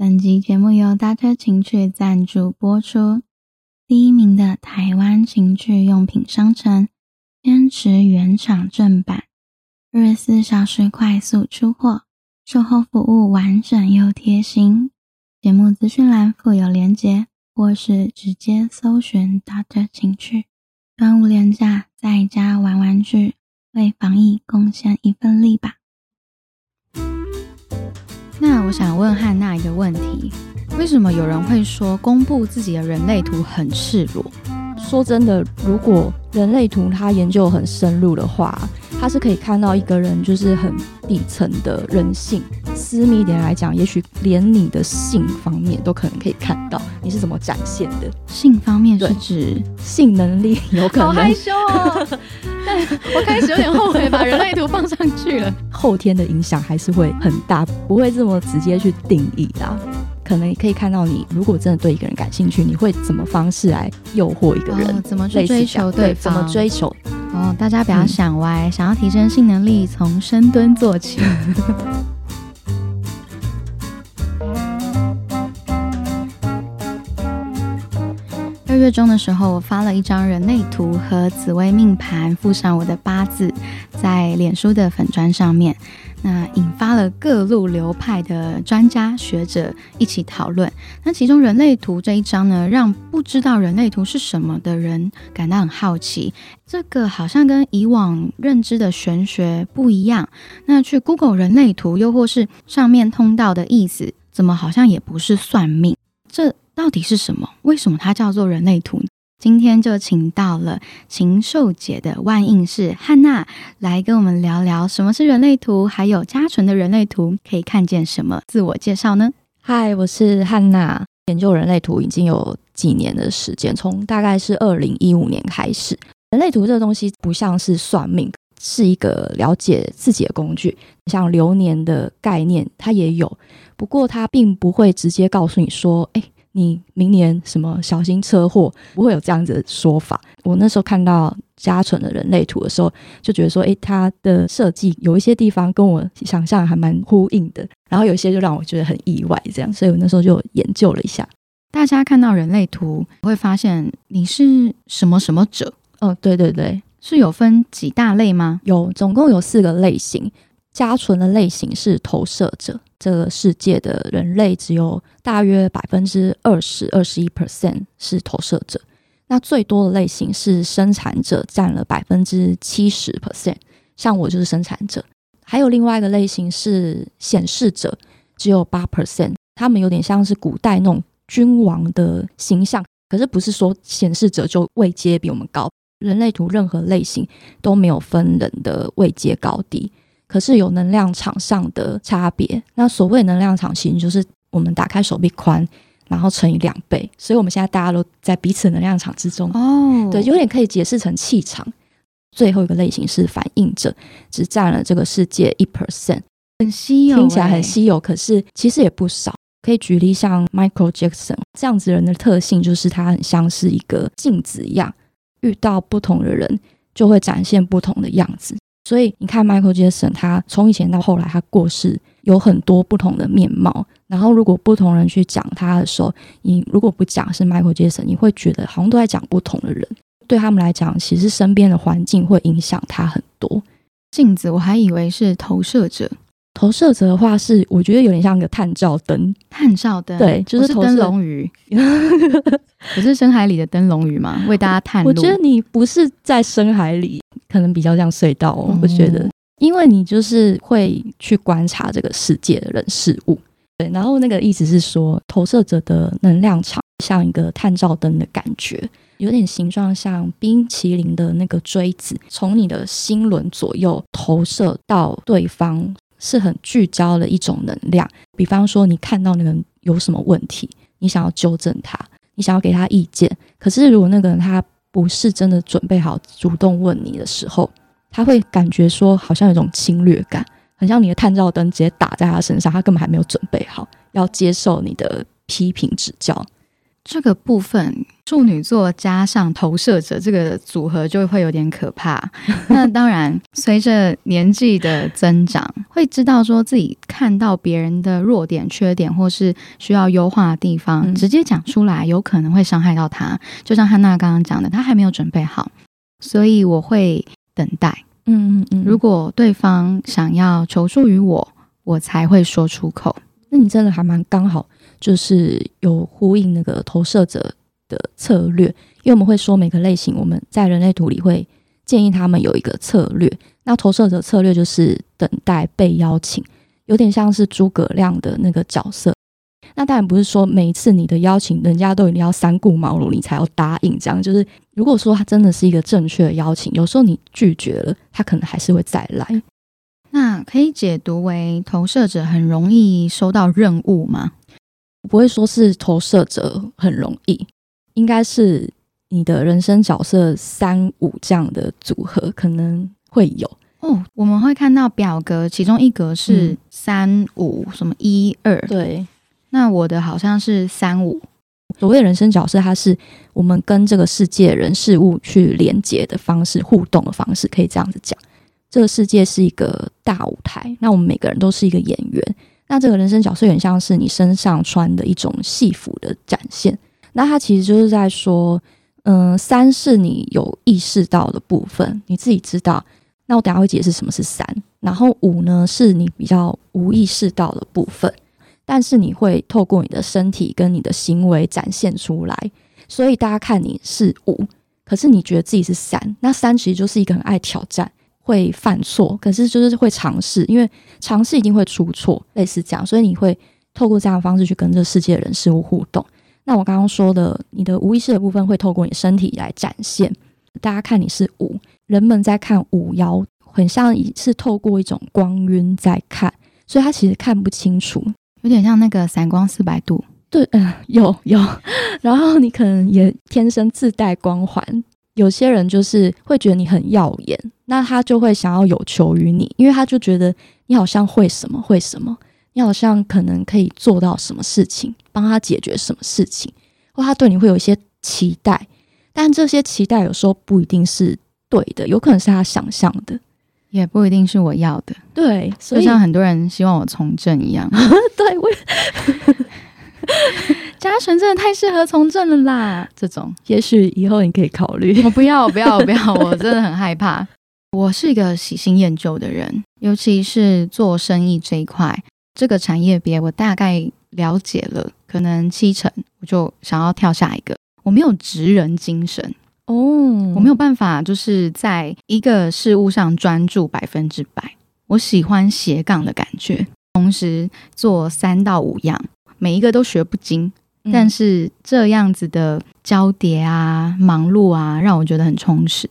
本集节目由搭车情趣赞助播出。第一名的台湾情趣用品商城，坚持原厂正版，二十四小时快速出货，售后服务完整又贴心。节目资讯栏附有链接，或是直接搜寻搭车情趣。端午连假在家玩玩具，为防疫贡献一份力吧。那我想问汉娜一个问题：为什么有人会说公布自己的人类图很赤裸？说真的，如果人类图它研究很深入的话，它是可以看到一个人就是很底层的人性。私密一点来讲，也许连你的性方面都可能可以看到你是怎么展现的。性方面是指性能力有可能。好害羞哦！但我开始有点后悔把人类图放上去了。后天的影响还是会很大，不会这么直接去定义啦。可能可以看到你，如果真的对一个人感兴趣，你会怎么方式来诱惑一个人？怎么去追求对方？怎么追求？哦，大家不要想歪，想要提升性能力，从深蹲做起。二月中的时候，我发了一张人类图和紫微命盘，附上我的八字，在脸书的粉砖上面。那引发了各路流派的专家学者一起讨论。那其中人类图这一章呢，让不知道人类图是什么的人感到很好奇。这个好像跟以往认知的玄学不一样。那去 Google 人类图，又或是上面通道的意思，怎么好像也不是算命？这到底是什么？为什么它叫做人类图？今天就请到了禽兽姐的万应氏汉娜来跟我们聊聊什么是人类图，还有嘉纯的人类图可以看见什么？自我介绍呢？嗨，我是汉娜，研究人类图已经有几年的时间，从大概是二零一五年开始。人类图这个东西不像是算命，是一个了解自己的工具，像流年的概念它也有，不过它并不会直接告诉你说，哎。你明年什么小心车祸？不会有这样子的说法。我那时候看到嘉纯的人类图的时候，就觉得说，诶，他的设计有一些地方跟我想象还蛮呼应的，然后有一些就让我觉得很意外，这样，所以我那时候就研究了一下。大家看到人类图会发现你是什么什么者？哦，对对对，是有分几大类吗？有，总共有四个类型。家纯的类型是投射者，这个世界的人类只有大约百分之二十二十一 percent 是投射者，那最多的类型是生产者，占了百分之七十 percent，像我就是生产者。还有另外一个类型是显示者，只有八 percent，他们有点像是古代那种君王的形象，可是不是说显示者就位阶比我们高。人类图任何类型都没有分人的位阶高低。可是有能量场上的差别。那所谓能量场，其实就是我们打开手臂宽，然后乘以两倍。所以我们现在大家都在彼此能量场之中。哦，对，有点可以解释成气场。最后一个类型是反应者，只占了这个世界一 percent，很稀有，听起来很稀有，可是其实也不少。可以举例像 Michael Jackson 这样子人的特性，就是他很像是一个镜子一样，遇到不同的人就会展现不同的样子。所以你看，Michael Jackson，他从以前到后来，他过世有很多不同的面貌。然后，如果不同人去讲他的时候，你如果不讲是 Michael Jackson，你会觉得好像都在讲不同的人。对他们来讲，其实身边的环境会影响他很多。镜子，我还以为是投射者。投射者的话是，我觉得有点像个探照灯。探照灯，对，就是灯笼鱼。我是深海里的灯笼鱼嘛，为大家探路。我觉得你不是在深海里。可能比较像隧道，哦我觉得，因为你就是会去观察这个世界的人事物，对。然后那个意思是说，投射者的能量场像一个探照灯的感觉，有点形状像冰淇淋的那个锥子，从你的心轮左右投射到对方，是很聚焦的一种能量。比方说，你看到那个人有什么问题，你想要纠正他，你想要给他意见，可是如果那个人他。不是真的准备好主动问你的时候，他会感觉说好像有一种侵略感，很像你的探照灯直接打在他身上，他根本还没有准备好要接受你的批评指教。这个部分，处女座加上投射者这个组合就会有点可怕。那当然，随着年纪的增长，会知道说自己看到别人的弱点、缺点，或是需要优化的地方，直接讲出来，有可能会伤害到他。就像汉娜刚刚讲的，他还没有准备好，所以我会等待。嗯嗯嗯，如果对方想要求助于我，我才会说出口。那你真的还蛮刚好。就是有呼应那个投射者的策略，因为我们会说每个类型，我们在人类图里会建议他们有一个策略。那投射者策略就是等待被邀请，有点像是诸葛亮的那个角色。那当然不是说每一次你的邀请，人家都一定要三顾茅庐你才要答应。这样就是，如果说他真的是一个正确的邀请，有时候你拒绝了，他可能还是会再来。那可以解读为投射者很容易收到任务吗？不会说是投射者很容易，应该是你的人生角色三五这样的组合可能会有哦。我们会看到表格，其中一格是三五什么一二，对。那我的好像是三五。所谓人生角色，它是我们跟这个世界人事物去连接的方式、互动的方式，可以这样子讲。这个世界是一个大舞台，那我们每个人都是一个演员。那这个人生角色，很像是你身上穿的一种戏服的展现。那它其实就是在说，嗯，三是你有意识到的部分，你自己知道。那我等下会解释什么是三。然后五呢，是你比较无意识到的部分，但是你会透过你的身体跟你的行为展现出来。所以大家看你是五，可是你觉得自己是三。那三其实就是一个很爱挑战。会犯错，可是就是会尝试，因为尝试一定会出错，类似这样，所以你会透过这样的方式去跟这世界的人事物互动。那我刚刚说的，你的无意识的部分会透过你身体来展现。大家看你是五，人们在看五爻，很像是透过一种光晕在看，所以他其实看不清楚，有点像那个散光四百度。对，嗯，有有，然后你可能也天生自带光环。有些人就是会觉得你很耀眼，那他就会想要有求于你，因为他就觉得你好像会什么会什么，你好像可能可以做到什么事情，帮他解决什么事情，或他对你会有一些期待，但这些期待有时候不一定是对的，有可能是他想象的，也不一定是我要的。对，就像很多人希望我从政一样。对，我。嘉纯真的太适合从政了啦！这种，也许以后你可以考虑。我不要，不要，不要！我真的很害怕。我是一个喜新厌旧的人，尤其是做生意这一块，这个产业别我大概了解了，可能七成，我就想要跳下一个。我没有职人精神哦，我没有办法就是在一个事物上专注百分之百。我喜欢斜杠的感觉，同时做三到五样，每一个都学不精。但是这样子的交叠啊、忙碌啊，让我觉得很充实。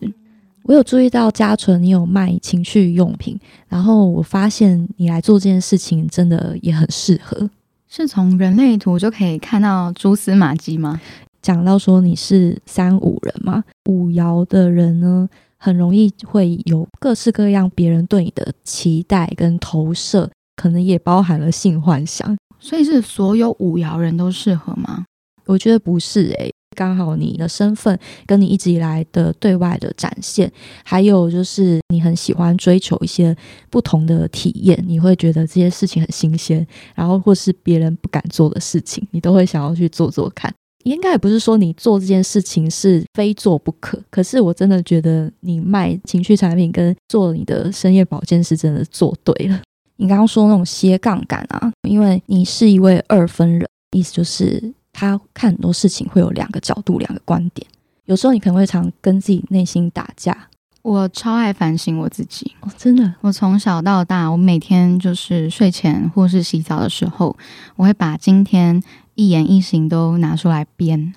我有注意到嘉纯，你有卖情趣用品，然后我发现你来做这件事情真的也很适合。是从人类图就可以看到蛛丝马迹吗？讲到说你是三五人嘛，五爻的人呢，很容易会有各式各样别人对你的期待跟投射，可能也包含了性幻想。所以是所有五爻人都适合吗？我觉得不是诶，刚好你的身份跟你一直以来的对外的展现，还有就是你很喜欢追求一些不同的体验，你会觉得这些事情很新鲜，然后或是别人不敢做的事情，你都会想要去做做看。应该也不是说你做这件事情是非做不可，可是我真的觉得你卖情绪产品跟做你的深夜保健是真的做对了。你刚刚说那种斜杠感啊，因为你是一位二分人，意思就是他看很多事情会有两个角度、两个观点。有时候你可能会常跟自己内心打架。我超爱反省我自己，真的。我从小到大，我每天就是睡前或是洗澡的时候，我会把今天一言一行都拿出来编，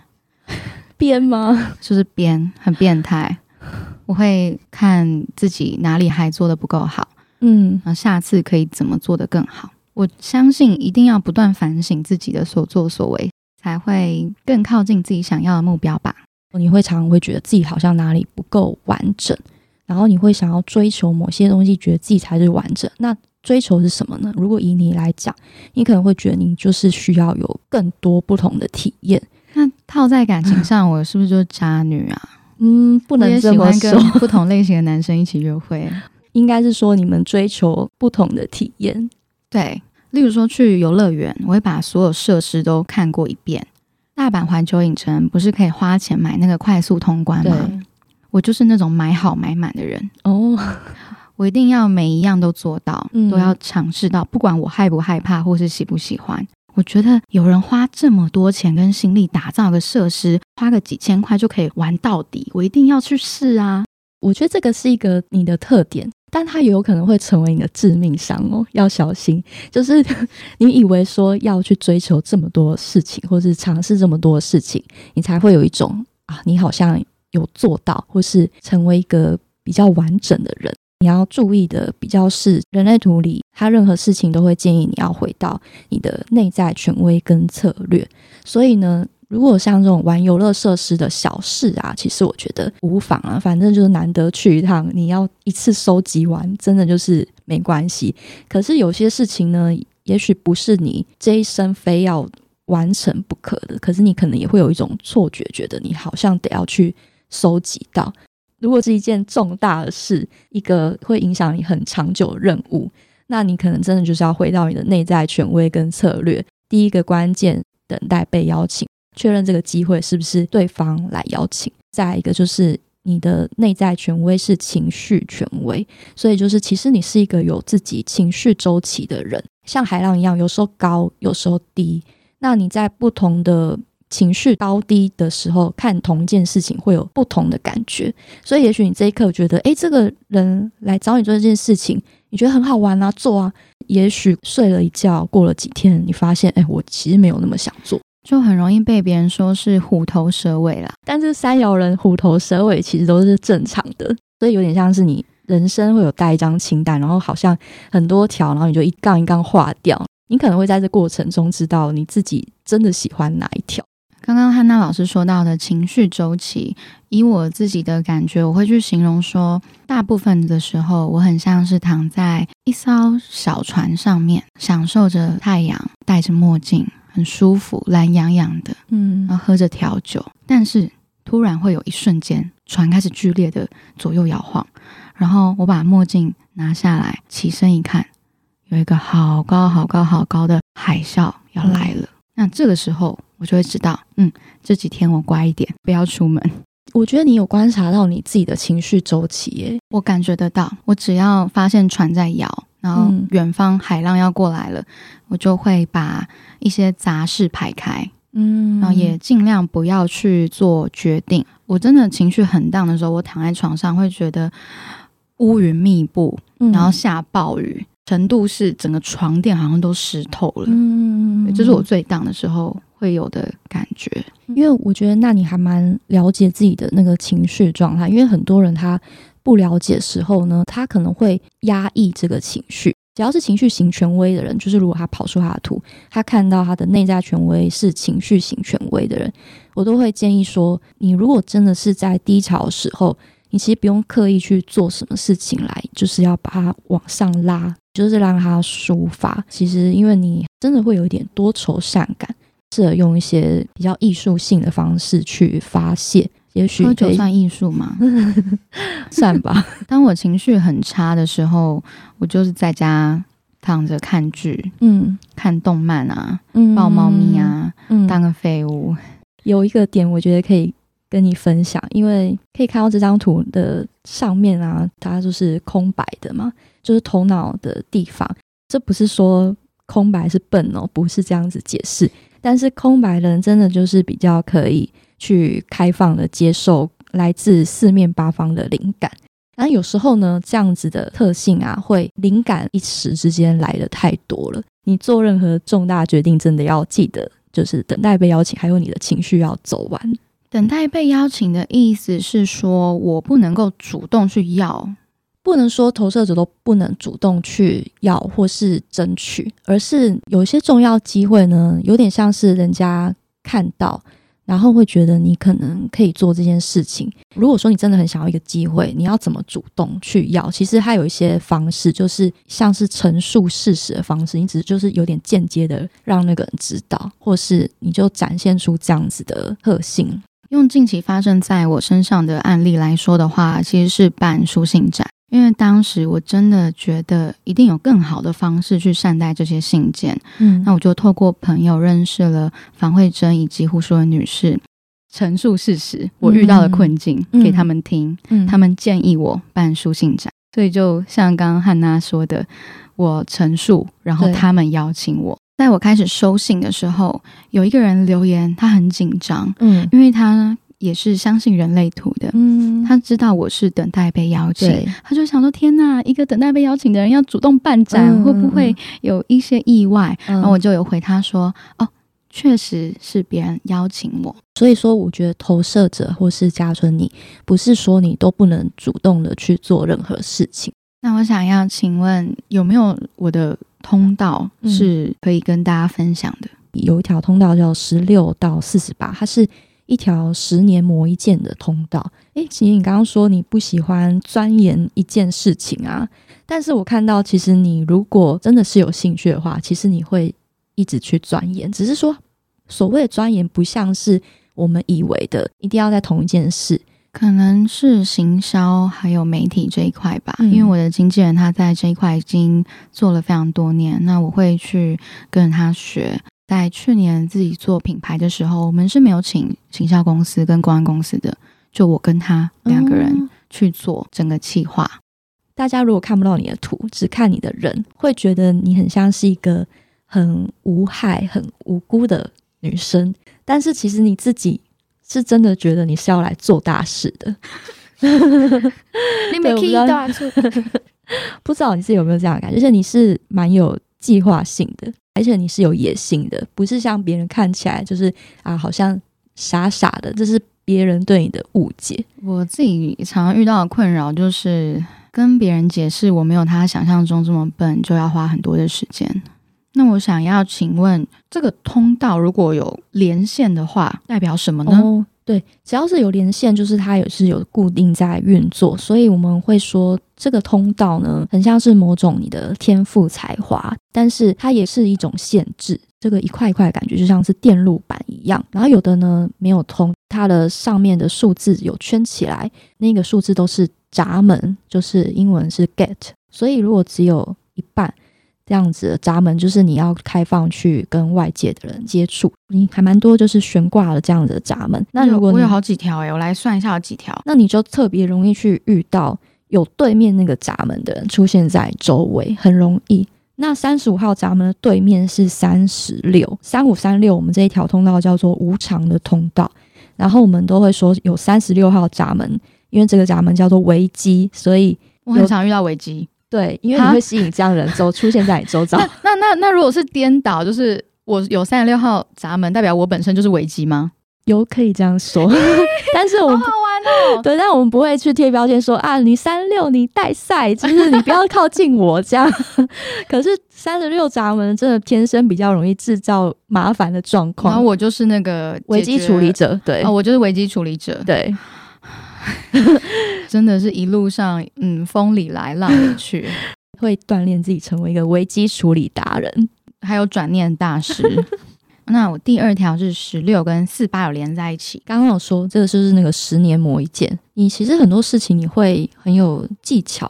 编吗？就是编，很变态。我会看自己哪里还做的不够好。嗯，那下次可以怎么做的更好？我相信一定要不断反省自己的所作所为，才会更靠近自己想要的目标吧。你会常常会觉得自己好像哪里不够完整，然后你会想要追求某些东西，觉得自己才是完整。那追求是什么呢？如果以你来讲，你可能会觉得你就是需要有更多不同的体验。那套在感情上，我是不是就是渣女啊？嗯，不能这么说。不同类型的男生一起约会，应该是说你们追求不同的体验。对，例如说去游乐园，我会把所有设施都看过一遍。大阪环球影城不是可以花钱买那个快速通关吗？我就是那种买好买满的人哦。我一定要每一样都做到，都要尝试到，不管我害不害怕或是喜不喜欢。我觉得有人花这么多钱跟心力打造个设施，花个几千块就可以玩到底，我一定要去试啊！我觉得这个是一个你的特点，但它也有可能会成为你的致命伤哦，要小心。就是 你以为说要去追求这么多事情，或是尝试这么多事情，你才会有一种啊，你好像有做到，或是成为一个比较完整的人。你要注意的比较是人类图里，他任何事情都会建议你要回到你的内在权威跟策略。所以呢，如果像这种玩游乐设施的小事啊，其实我觉得无妨啊，反正就是难得去一趟，你要一次收集完，真的就是没关系。可是有些事情呢，也许不是你这一生非要完成不可的，可是你可能也会有一种错觉，觉得你好像得要去收集到。如果是一件重大的事，一个会影响你很长久的任务，那你可能真的就是要回到你的内在权威跟策略。第一个关键，等待被邀请，确认这个机会是不是对方来邀请。再一个就是你的内在权威是情绪权威，所以就是其实你是一个有自己情绪周期的人，像海浪一样，有时候高，有时候低。那你在不同的。情绪高低的时候，看同一件事情会有不同的感觉，所以也许你这一刻觉得，哎，这个人来找你做这件事情，你觉得很好玩啊，做啊。也许睡了一觉，过了几天，你发现，哎，我其实没有那么想做，就很容易被别人说是虎头蛇尾啦。但是三爻人虎头蛇尾其实都是正常的，所以有点像是你人生会有带一张清单，然后好像很多条，然后你就一杠一杠划掉，你可能会在这过程中知道你自己真的喜欢哪一条。刚刚汉娜老师说到的情绪周期，以我自己的感觉，我会去形容说，大部分的时候，我很像是躺在一艘小船上面，享受着太阳，戴着墨镜，很舒服，懒洋洋的，嗯，然后喝着调酒。但是突然会有一瞬间，船开始剧烈的左右摇晃，然后我把墨镜拿下来，起身一看，有一个好高好高好高的海啸要来了。那这个时候，我就会知道，嗯，这几天我乖一点，不要出门。我觉得你有观察到你自己的情绪周期耶，我感觉得到。我只要发现船在摇，然后远方海浪要过来了，我就会把一些杂事排开，嗯，然后也尽量不要去做决定。我真的情绪很荡的时候，我躺在床上会觉得乌云密布，然后下暴雨。程度是整个床垫好像都湿透了，嗯，这是我最荡的时候会有的感觉。因为我觉得，那你还蛮了解自己的那个情绪状态。因为很多人他不了解时候呢，他可能会压抑这个情绪。只要是情绪型权威的人，就是如果他跑出他的图，他看到他的内在权威是情绪型权威的人，我都会建议说，你如果真的是在低潮的时候，你其实不用刻意去做什么事情来，就是要把它往上拉。就是让它抒发，其实因为你真的会有一点多愁善感，适合用一些比较艺术性的方式去发泄。也许喝酒算艺术吗？算吧。当我情绪很差的时候，我就是在家躺着看剧，嗯，看动漫啊，抱猫咪啊，当个废物。有一个点，我觉得可以跟你分享，因为可以看到这张图的上面啊，它就是空白的嘛。就是头脑的地方，这不是说空白是笨哦，不是这样子解释。但是空白人真的就是比较可以去开放的接受来自四面八方的灵感。然后有时候呢，这样子的特性啊，会灵感一时之间来的太多了。你做任何重大决定，真的要记得，就是等待被邀请，还有你的情绪要走完。等待被邀请的意思是说，我不能够主动去要。不能说投射者都不能主动去要或是争取，而是有一些重要机会呢，有点像是人家看到，然后会觉得你可能可以做这件事情。如果说你真的很想要一个机会，你要怎么主动去要？其实它有一些方式，就是像是陈述事实的方式，你只是就是有点间接的让那个人知道，或是你就展现出这样子的特性。用近期发生在我身上的案例来说的话，其实是办书信展，因为当时我真的觉得一定有更好的方式去善待这些信件。嗯。那我就透过朋友认识了樊慧珍以及胡淑文女士，陈述事实我遇到的困境、嗯。给他们听，嗯。他们建议我办书信展，所以就像刚刚汉娜说的，我陈述，然后他们邀请我。在我开始收信的时候，有一个人留言，他很紧张，嗯。因为他也是相信人类图的，嗯，他知道我是等待被邀请，他就想说：天呐，一个等待被邀请的人要主动办展，嗯会不会有一些意外？然然后我就有回他说：哦，确实是别人邀请我。所以说，我觉得投射者或是嘉春，你不是说你都不能主动的去做任何事情。那我想要请问，有没有我的通道嗯是可以跟大家分享的？有一条通道叫十六到四十八，它是一条十年磨一剑的通道。诶，其实你刚刚说你不喜欢钻研一件事情啊，但是我看到其实你如果真的是有兴趣的话，其实你会一直去钻研，只是说所谓的钻研不像是我们以为的一定要在同一件事。可能是行销还有媒体这一块吧，嗯因为我的经纪人他在这一块已经做了非常多年，那我会去跟着他学。在去年自己做品牌的时候，我们是没有请行销公司跟公安公司的，就我跟他两个人嗯去做整个企划。大家如果看不到你的图，只看你的人，会觉得你很像是一个很无害、很无辜的女生。但是其实你自己是真的觉得你是要来做大事的。你对我不知道大处，不知道你是有没有这样的感觉？就是你是蛮有计划性的，而且你是有野心的，不是像别人看起来就是啊，好像傻傻的，这是别人对你的误解。我自己常常遇到的困扰就是跟别人解释我没有他想象中这么笨，就要花很多的时间。那我想要请问，这个通道如果有连线的话，代表什么呢？哦，对，只要是有连线，就是它也是有固定在运作，所以我们会说这个通道呢，很像是某种你的天赋才华，但是它也是一种限制。这个一块一块的感觉就像是电路板一样，然后有的呢没有通，它的上面的数字有圈起来，那个数字都是闸门，就是英文是 gate，所以如果只有一半。这样子的闸门就是你要开放去跟外界的人接触，你还蛮多就是悬挂了这样子的闸门。那如果我有好几条哎、我来算一下有几条。那你就特别容易去遇到有对面那个闸门的人出现在周围，很容易。那三十五号闸门的对面是三十六，三五三六，我们这一条通道叫做无常的通道。然后我们都会说有三十六号闸门，因为这个闸门叫做危机，所以我很常遇到危机。对，因为你哈会吸引这样的人周出现在你周遭。那那那那如果是颠倒，就是我有三十六号闸门，代表我本身就是危机吗？有可以这样说，但是我们不好玩哦！对，但我们不会去贴标签说啊，你三六你带赛，就是你不要靠近我这样。可是三十六闸门真的天生比较容易制造麻烦的状况然后，我就是那个危机处理者，对、哦，我就是危机处理者。对，真的是一路上，嗯，风里来浪里去，会锻炼自己成为一个危机处理达人。还有转念大师。那我第二条是十六跟四八有连在一起，刚刚有说这个就是那个十年磨一剑，你其实很多事情你会很有技巧，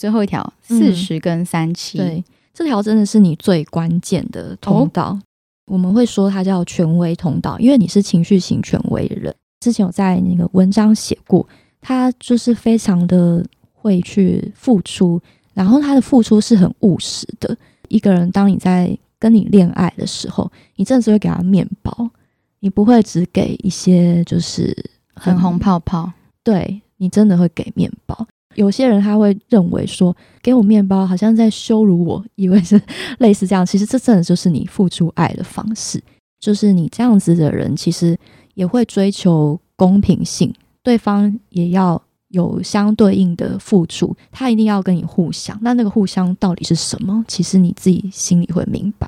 最后一条嗯四十跟三七、对，这条真的是你最关键的通道。我们会说它叫权威通道，因为你是情绪型权威的人。之前有在那个文章写过，他就是非常的会去付出，然后他的付出是很务实的。一个人，当你在跟你恋爱的时候，你真的是会给他面包，你不会只给一些就是很红泡泡。对你真的会给面包。有些人他会认为说，给我面包好像在羞辱我，以为是类似这样。其实这真的就是你付出爱的方式，就是你这样子的人，其实也会追求公平性，对方也要有相对应的付出，他一定要跟你互相。那那个互相到底是什么？其实你自己心里会明白。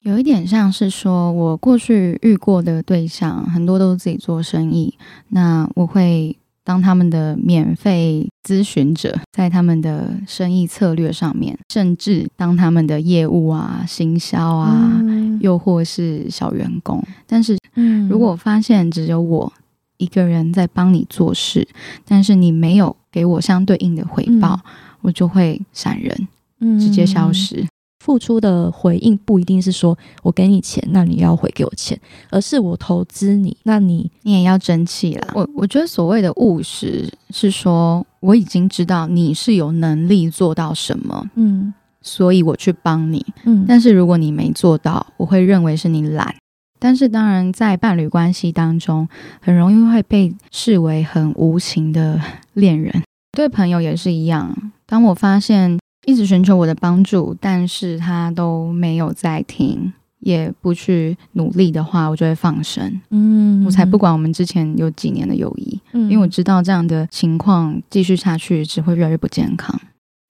有一点像是说，我过去遇过的对象很多都是自己做生意，那我会当他们的免费咨询者，在他们的生意策略上面，甚至当他们的业务啊、行销啊，又或是小员工。但是，嗯如果我发现只有我一个人在帮你做事，但是你没有给我相对应的回报，我就会闪人，嗯直接消失。付出的回应不一定是说我给你钱，那你要回给我钱，而是我投资你，那你你也要争气啦。我我觉得所谓的务实是说，我已经知道你是有能力做到什么，嗯所以我去帮你。嗯但是如果你没做到，我会认为是你懒。但是当然，在伴侣关系当中，很容易会被视为很无情的恋人。对朋友也是一样。当我发现一直寻求我的帮助，但是他都没有在听，也不去努力的话，我就会放生。嗯我才不管我们之前有几年的友谊，嗯因为我知道这样的情况继续下去只会越来越不健康。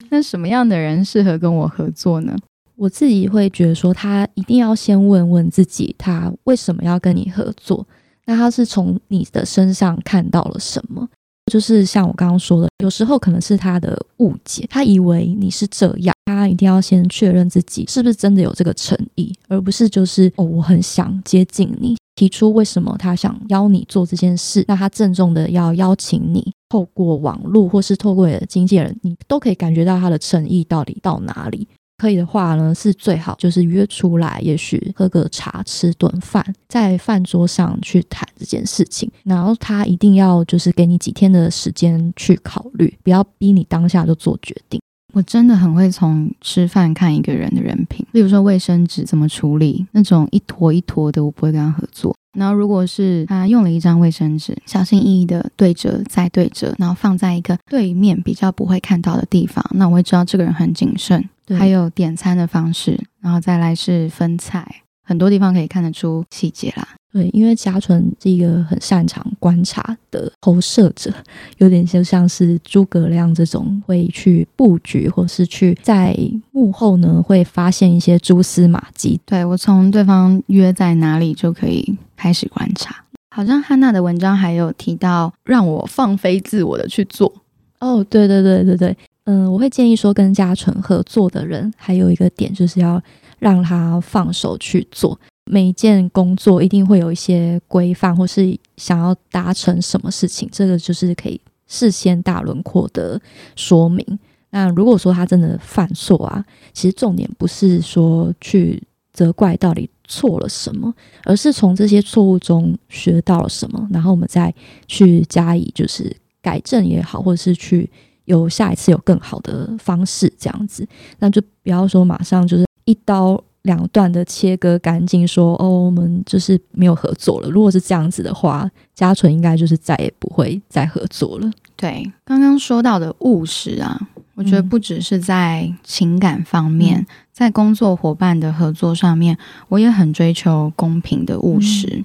那什么样的人适合跟我合作呢？我自己会觉得说，他一定要先问问自己，他为什么要跟你合作？那他是从你的身上看到了什么？就是像我刚刚说的，有时候可能是他的误解，他以为你是这样，他一定要先确认自己是不是真的有这个诚意，而不是就是哦，我很想接近你，提出为什么他想邀你做这件事，那他郑重的要邀请你，透过网络或是透过你的经纪人，你都可以感觉到他的诚意到底到哪里。可以的话呢，是最好就是约出来，也许喝个茶、吃顿饭，在饭桌上去谈这件事情。然后他一定要就是给你几天的时间去考虑，不要逼你当下就做决定。我真的很会从吃饭看一个人的人品，例如说卫生纸怎么处理，那种一坨一坨的，我不会跟他合作。然后如果是他用了一张卫生纸，小心翼翼的对折再对折，然后放在一个对面比较不会看到的地方，那我会知道这个人很谨慎。对还有点餐的方式，然后再来是分菜，很多地方可以看得出细节啦。对，因为嘉纯是一个很擅长观察的投射者，有点就像是诸葛亮这种会去布局，或是去在幕后呢会发现一些蛛丝马迹。对我从对方约在哪里就可以开始观察。好像汉娜的文章还有提到，让我放飞自我的去做。哦，对对对对对，嗯，我会建议说跟嘉纯合作的人，还有一个点就是要让他放手去做。每一件工作一定会有一些规范，或是想要达成什么事情，这个就是可以事先大轮廓的说明。那如果说他真的犯错啊，其实重点不是说去责怪到底错了什么，而是从这些错误中学到了什么，然后我们再去加以就是改正也好，或者是去有下一次有更好的方式这样子。那就不要说马上就是一刀两断的切割干净，说哦，我们就是没有合作了。如果是这样子的话，嘉纯应该就是再也不会再合作了。对，刚刚说到的务实啊，我觉得嗯不只是在情感方面，嗯在工作伙伴的合作上面，我也很追求公平的务实。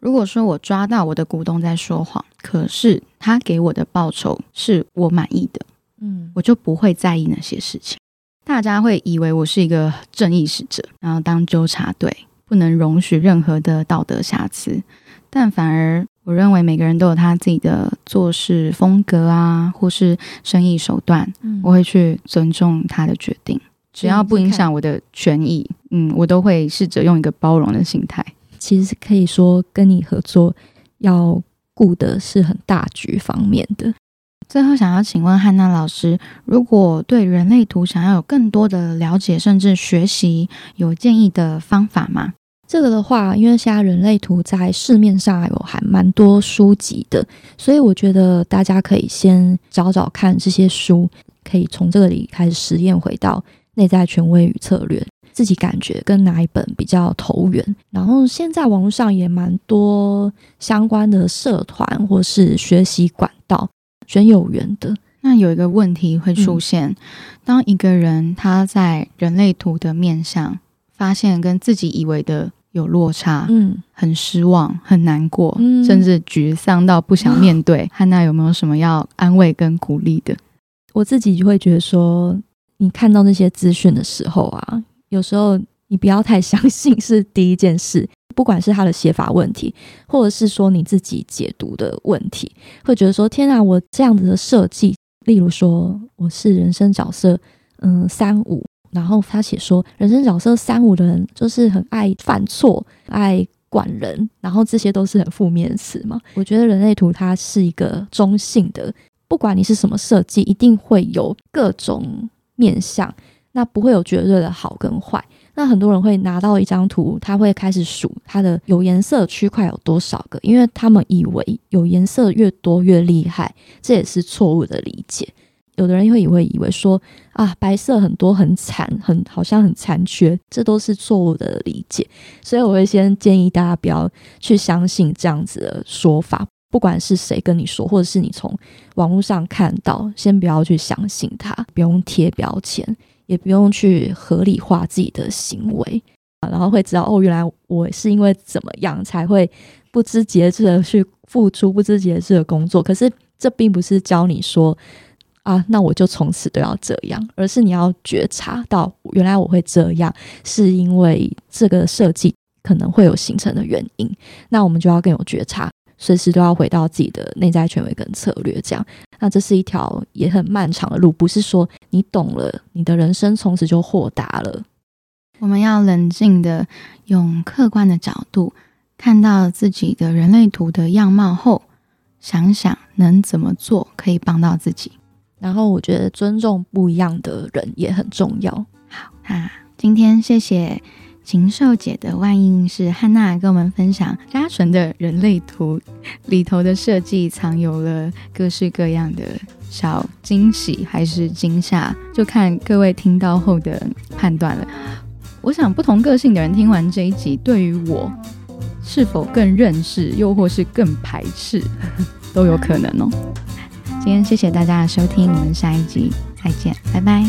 如果说我抓到我的股东在说谎，可是他给我的报酬是我满意的，嗯我就不会在意那些事情。大家会以为我是一个正义使者，然后当纠察队，不能容许任何的道德瑕疵。但反而，我认为每个人都有他自己的做事风格啊，或是生意手段，嗯我会去尊重他的决定，只要不影响我的权益，嗯，我都会试着用一个包容的心态。其实可以说跟你合作要顾的是很大局方面的。最后，想要请问汉娜老师，如果对人类图想要有更多的了解，甚至学习，有建议的方法吗？这个的话，因为现在人类图在市面上有还蛮多书籍的，所以我觉得大家可以先找找看这些书，可以从这里开始实验，回到内在权威与策略，自己感觉跟哪一本比较投缘。然后现在网络上也蛮多相关的社团或是学习管道，选有缘的。那有一个问题会出现，当一个人他在人类图的面上发现跟自己以为的有落差，嗯，很失望、很难过，嗯甚至沮丧到不想面对。汉娜有没有什么要安慰跟鼓励的？我自己就会觉得说，你看到那些资讯的时候啊，有时候你不要太相信是第一件事。不管是他的写法问题，或者是说你自己解读的问题，会觉得说天啊，我这样子的设计，例如说我是人生角色，嗯，三五，然后他写说人生角色三五的人就是很爱犯错，爱管人，然后这些都是很负面词嘛。我觉得人类图它是一个中性的，不管你是什么设计，一定会有各种面相，那不会有绝对的好跟坏。那很多人会拿到一张图，他会开始数它的有颜色区块有多少个，因为他们以为有颜色越多越厉害，这也是错误的理解。有的人会以为以为说啊，白色很多很惨，很好像很残缺，这都是错误的理解。所以我会先建议大家不要去相信这样子的说法，不管是谁跟你说，或者是你从网络上看到，先不要去相信它，不用贴标签。也不用去合理化自己的行为啊，然后会知道哦，原来我是因为怎么样才会不知节制的去付出不知节制的工作。可是这并不是教你说啊，那我就从此都要这样，而是你要觉察到，原来我会这样，是因为这个设计可能会有形成的原因。那我们就要更有觉察。随时都要回到自己的内在权威跟策略，这样，那这是一条也很漫长的路，不是说你懂了，你的人生从此就豁达了。我们要冷静的用客观的角度看到自己的人类图的样貌后，想想能怎么做可以帮到自己。然后，我觉得尊重不一样的人也很重要。好，那今天谢谢。禽兽姐的万应是汉娜跟我们分享嘉纯的人类图里头的设计，藏有了各式各样的小惊喜还是惊吓，就看各位听到后的判断了。我想不同个性的人听完这一集，对于我是否更认识，又或是更排斥，都有可能哦。今天谢谢大家的收听，我们下一集再见，拜拜。